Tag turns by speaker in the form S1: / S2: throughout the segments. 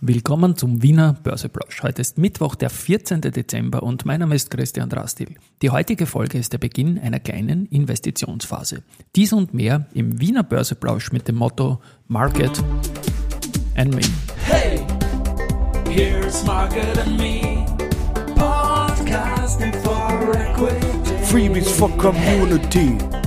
S1: Willkommen zum Wiener Börseplausch. Heute ist Mittwoch, der 14. Dezember und mein Name ist Christian Drastil. Die heutige Folge ist der Beginn einer kleinen Investitionsphase. Dies und mehr im Wiener Börseplausch mit dem Motto Market and Me. Hey, here's Market and Me. Podcasting for Equity. Freebies for Community.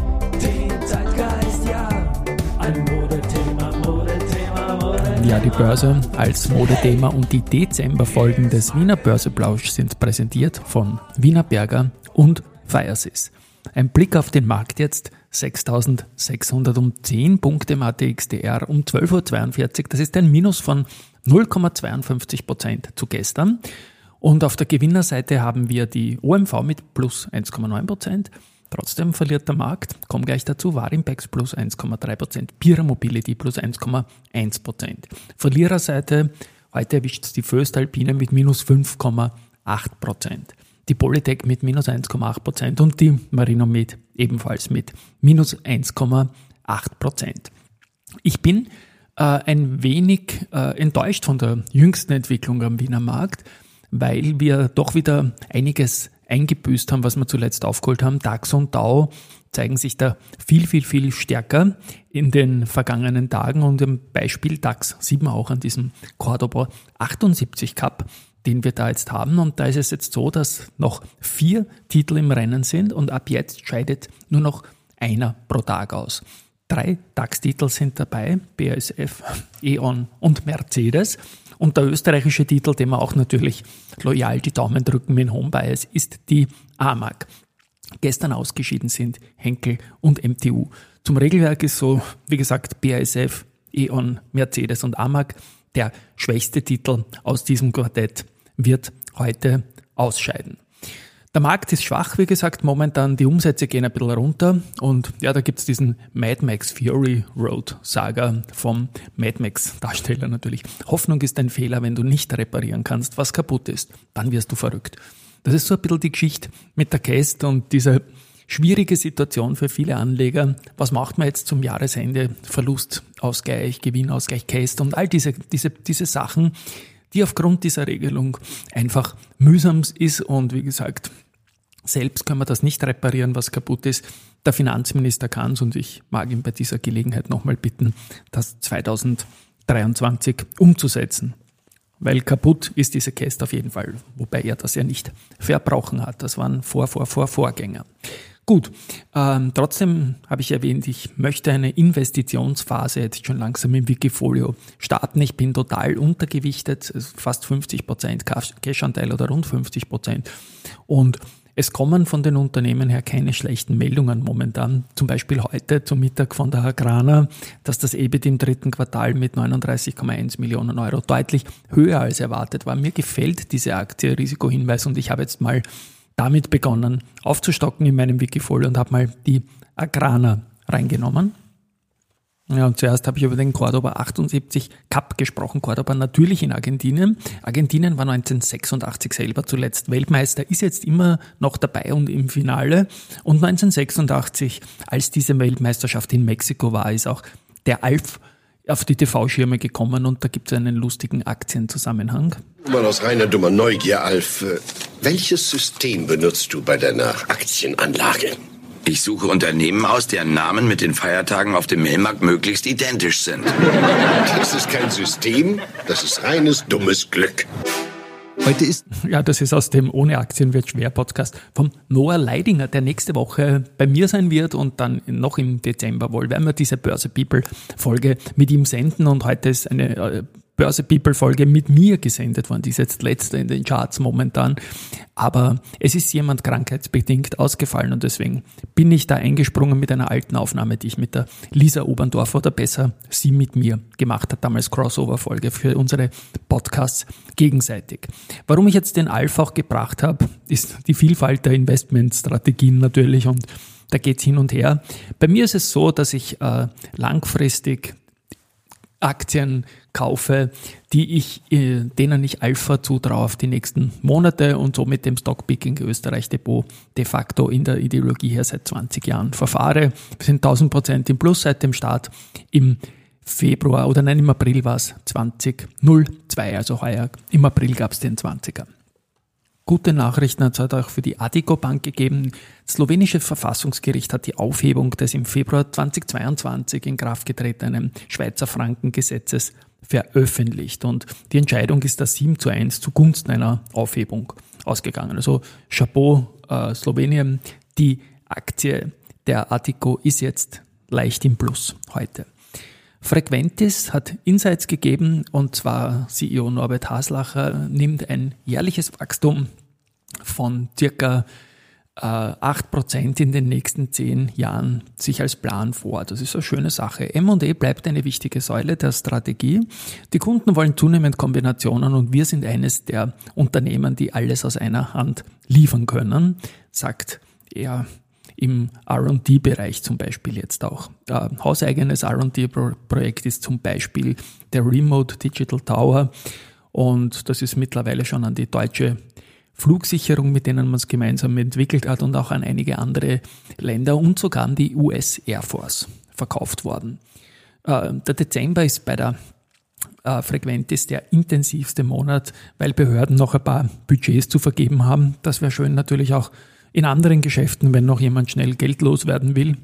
S1: Ja, die Börse als Modethema und die Dezemberfolgen des Wiener Börseplausch sind präsentiert von Wiener Berger und Firesys. Ein Blick auf den Markt jetzt. 6610 Punkte im ATXDR um 12.42 Uhr. Das ist ein Minus von 0,52 Prozent zu gestern. Und auf der Gewinnerseite haben wir die OMV mit plus 1,9 Prozent, Trotzdem verliert der Markt, komm gleich dazu, Warimpex plus 1,3%, Pira Mobility plus 1,1%. Verliererseite, heute erwischt es die Föstalpine mit minus 5,8%. Die Polytech mit minus 1,8% und die Marinomed ebenfalls mit minus 1,8%. Ich bin äh, ein wenig äh, enttäuscht von der jüngsten Entwicklung am Wiener Markt, weil wir doch wieder einiges eingebüßt haben, was wir zuletzt aufgeholt haben. DAX und DAO zeigen sich da viel, viel, viel stärker in den vergangenen Tagen und im Beispiel DAX sieht man auch an diesem Cordoba 78 Cup, den wir da jetzt haben. Und da ist es jetzt so, dass noch vier Titel im Rennen sind und ab jetzt scheidet nur noch einer pro Tag aus. Drei DAX-Titel sind dabei, BASF, E.ON und Mercedes. Und der österreichische Titel, dem wir auch natürlich loyal die Daumen drücken mit Home Bias, ist die AMAG. Gestern ausgeschieden sind Henkel und MTU. Zum Regelwerk ist so, wie gesagt, BASF, E.ON, Mercedes und AMAG. Der schwächste Titel aus diesem Quartett wird heute ausscheiden. Der Markt ist schwach, wie gesagt, momentan die Umsätze gehen ein bisschen runter und ja, da gibt's diesen Mad Max Fury Road Saga vom Mad Max Darsteller natürlich. Hoffnung ist ein Fehler, wenn du nicht reparieren kannst, was kaputt ist. Dann wirst du verrückt. Das ist so ein bisschen die Geschichte mit der Cast und diese schwierige Situation für viele Anleger. Was macht man jetzt zum Jahresende? Verlustausgleich, Gewinnausgleich, Cast und all diese, diese, diese Sachen, die aufgrund dieser Regelung einfach mühsam ist und wie gesagt, selbst können wir das nicht reparieren, was kaputt ist. Der Finanzminister kann es und ich mag ihn bei dieser Gelegenheit nochmal bitten, das 2023 umzusetzen. Weil kaputt ist diese Käste auf jeden Fall, wobei er das ja nicht verbrauchen hat. Das waren Vor, Vor, Vor, Vorgänger. Gut, ähm, trotzdem habe ich erwähnt, ich möchte eine Investitionsphase jetzt schon langsam im Wikifolio starten. Ich bin total untergewichtet, fast 50 Prozent Cash-Anteil oder rund 50 Prozent. Und es kommen von den Unternehmen her keine schlechten Meldungen momentan. Zum Beispiel heute zum Mittag von der Agrana, dass das EBIT im dritten Quartal mit 39,1 Millionen Euro deutlich höher als erwartet war. Mir gefällt diese Aktie Risikohinweis und ich habe jetzt mal damit begonnen aufzustocken in meinem Wikifolio und habe mal die Agrana reingenommen. Ja, und zuerst habe ich über den Cordoba 78 Cup gesprochen. Cordoba natürlich in Argentinien. Argentinien war 1986 selber zuletzt Weltmeister, ist jetzt immer noch dabei und im Finale. Und 1986, als diese Weltmeisterschaft in Mexiko war, ist auch der Alf auf die TV-Schirme gekommen und da gibt es einen lustigen Aktienzusammenhang.
S2: Mal aus reiner dummer Neugier, Alf. Welches System benutzt du bei deiner Aktienanlage?
S3: Ich suche Unternehmen aus, deren Namen mit den Feiertagen auf dem Mailmarkt möglichst identisch sind.
S2: Das ist kein System, das ist reines dummes Glück.
S1: Heute ist, ja, das ist aus dem Ohne Aktien wird schwer Podcast vom Noah Leidinger, der nächste Woche bei mir sein wird und dann noch im Dezember wohl werden wir diese Börse People Folge mit ihm senden und heute ist eine äh, Börse People Folge mit mir gesendet worden. Die ist jetzt letzte in den Charts momentan. Aber es ist jemand krankheitsbedingt ausgefallen und deswegen bin ich da eingesprungen mit einer alten Aufnahme, die ich mit der Lisa Oberndorf oder besser sie mit mir gemacht hat, damals Crossover Folge für unsere Podcasts gegenseitig. Warum ich jetzt den Alf auch gebracht habe, ist die Vielfalt der Investmentstrategien natürlich und da geht's hin und her. Bei mir ist es so, dass ich äh, langfristig Aktien kaufe, die ich, äh, denen ich Alpha zutraue auf die nächsten Monate und so mit dem Stockpicking Österreich Depot de facto in der Ideologie her seit 20 Jahren verfahre. Wir sind 1000 Prozent im Plus seit dem Start im Februar oder nein, im April war es 2002. Q2, also heuer im April gab es den 20er. Gute Nachrichten hat es auch für die Adico Bank gegeben. Das slowenische Verfassungsgericht hat die Aufhebung des im Februar 2022 in Kraft getretenen Schweizer Frankengesetzes veröffentlicht. Und die Entscheidung ist da 7 zu 1 zugunsten einer Aufhebung ausgegangen. Also Chapeau äh, Slowenien, die Aktie der Adico ist jetzt leicht im Plus heute. Frequentis hat Insights gegeben und zwar CEO Norbert Haslacher nimmt ein jährliches Wachstum von circa äh, 8% in den nächsten zehn Jahren sich als Plan vor. Das ist eine schöne Sache. M&E bleibt eine wichtige Säule der Strategie. Die Kunden wollen zunehmend Kombinationen und wir sind eines der Unternehmen, die alles aus einer Hand liefern können, sagt er im RD-Bereich zum Beispiel jetzt auch. Äh, hauseigenes RD-Projekt ist zum Beispiel der Remote Digital Tower und das ist mittlerweile schon an die deutsche Flugsicherung, mit denen man es gemeinsam entwickelt hat und auch an einige andere Länder und sogar an die US Air Force verkauft worden. Äh, der Dezember ist bei der äh, Frequentis der intensivste Monat, weil Behörden noch ein paar Budgets zu vergeben haben. Das wäre schön natürlich auch in anderen Geschäften, wenn noch jemand schnell Geld loswerden will.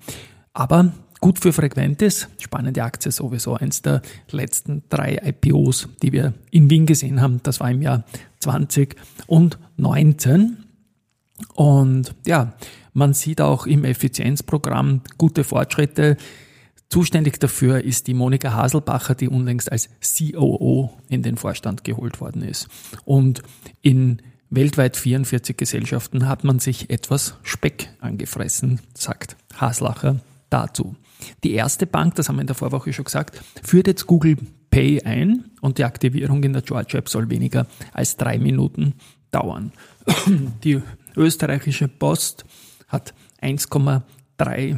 S1: Aber gut für Frequentis, spannende Aktie sowieso, eins der letzten drei IPOs, die wir in Wien gesehen haben. Das war im Jahr 2019. Und ja, man sieht auch im Effizienzprogramm gute Fortschritte. Zuständig dafür ist die Monika Haselbacher, die unlängst als COO in den Vorstand geholt worden ist. Und in weltweit 44 Gesellschaften hat man sich etwas Speck angefressen, sagt Haslacher dazu. Die erste Bank, das haben wir in der Vorwoche schon gesagt, führt jetzt Google Pay ein und die Aktivierung in der George App soll weniger als drei Minuten dauern. Die österreichische Post hat 1,3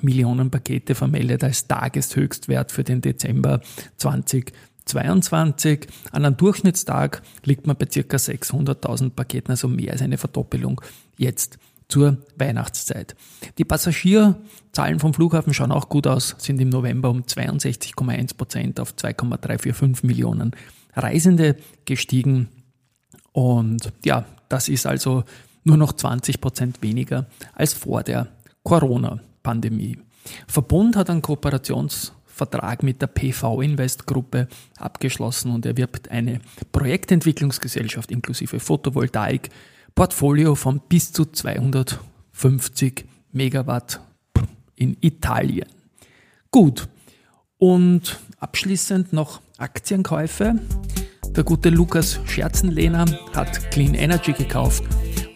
S1: Millionen Pakete vermeldet als Tageshöchstwert für den Dezember 2022. An einem Durchschnittstag liegt man bei ca. 600.000 Paketen, also mehr als eine Verdoppelung jetzt zur Weihnachtszeit. Die Passagierzahlen vom Flughafen schauen auch gut aus, sind im November um 62,1 Prozent auf 2,345 Millionen Reisende gestiegen. Und ja, das ist also nur noch 20 Prozent weniger als vor der Corona-Pandemie. Verbund hat einen Kooperationsvertrag mit der PV Invest Gruppe abgeschlossen und erwirbt eine Projektentwicklungsgesellschaft inklusive Photovoltaik, Portfolio von bis zu 250 Megawatt in Italien. Gut. Und abschließend noch Aktienkäufe. Der gute Lukas Scherzenlehner hat Clean Energy gekauft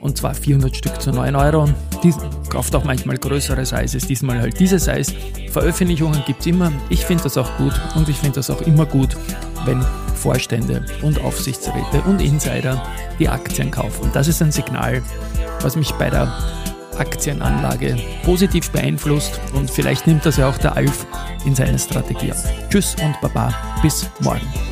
S1: und zwar 400 Stück zu 9 Euro. Die kauft auch manchmal größere Sizes, diesmal halt diese Size. Veröffentlichungen gibt es immer. Ich finde das auch gut und ich finde das auch immer gut, wenn Vorstände und Aufsichtsräte und Insider die Aktien kaufen. Das ist ein Signal, was mich bei der Aktienanlage positiv beeinflusst und vielleicht nimmt das ja auch der Alf in seine Strategie auf. Tschüss und Baba, bis morgen.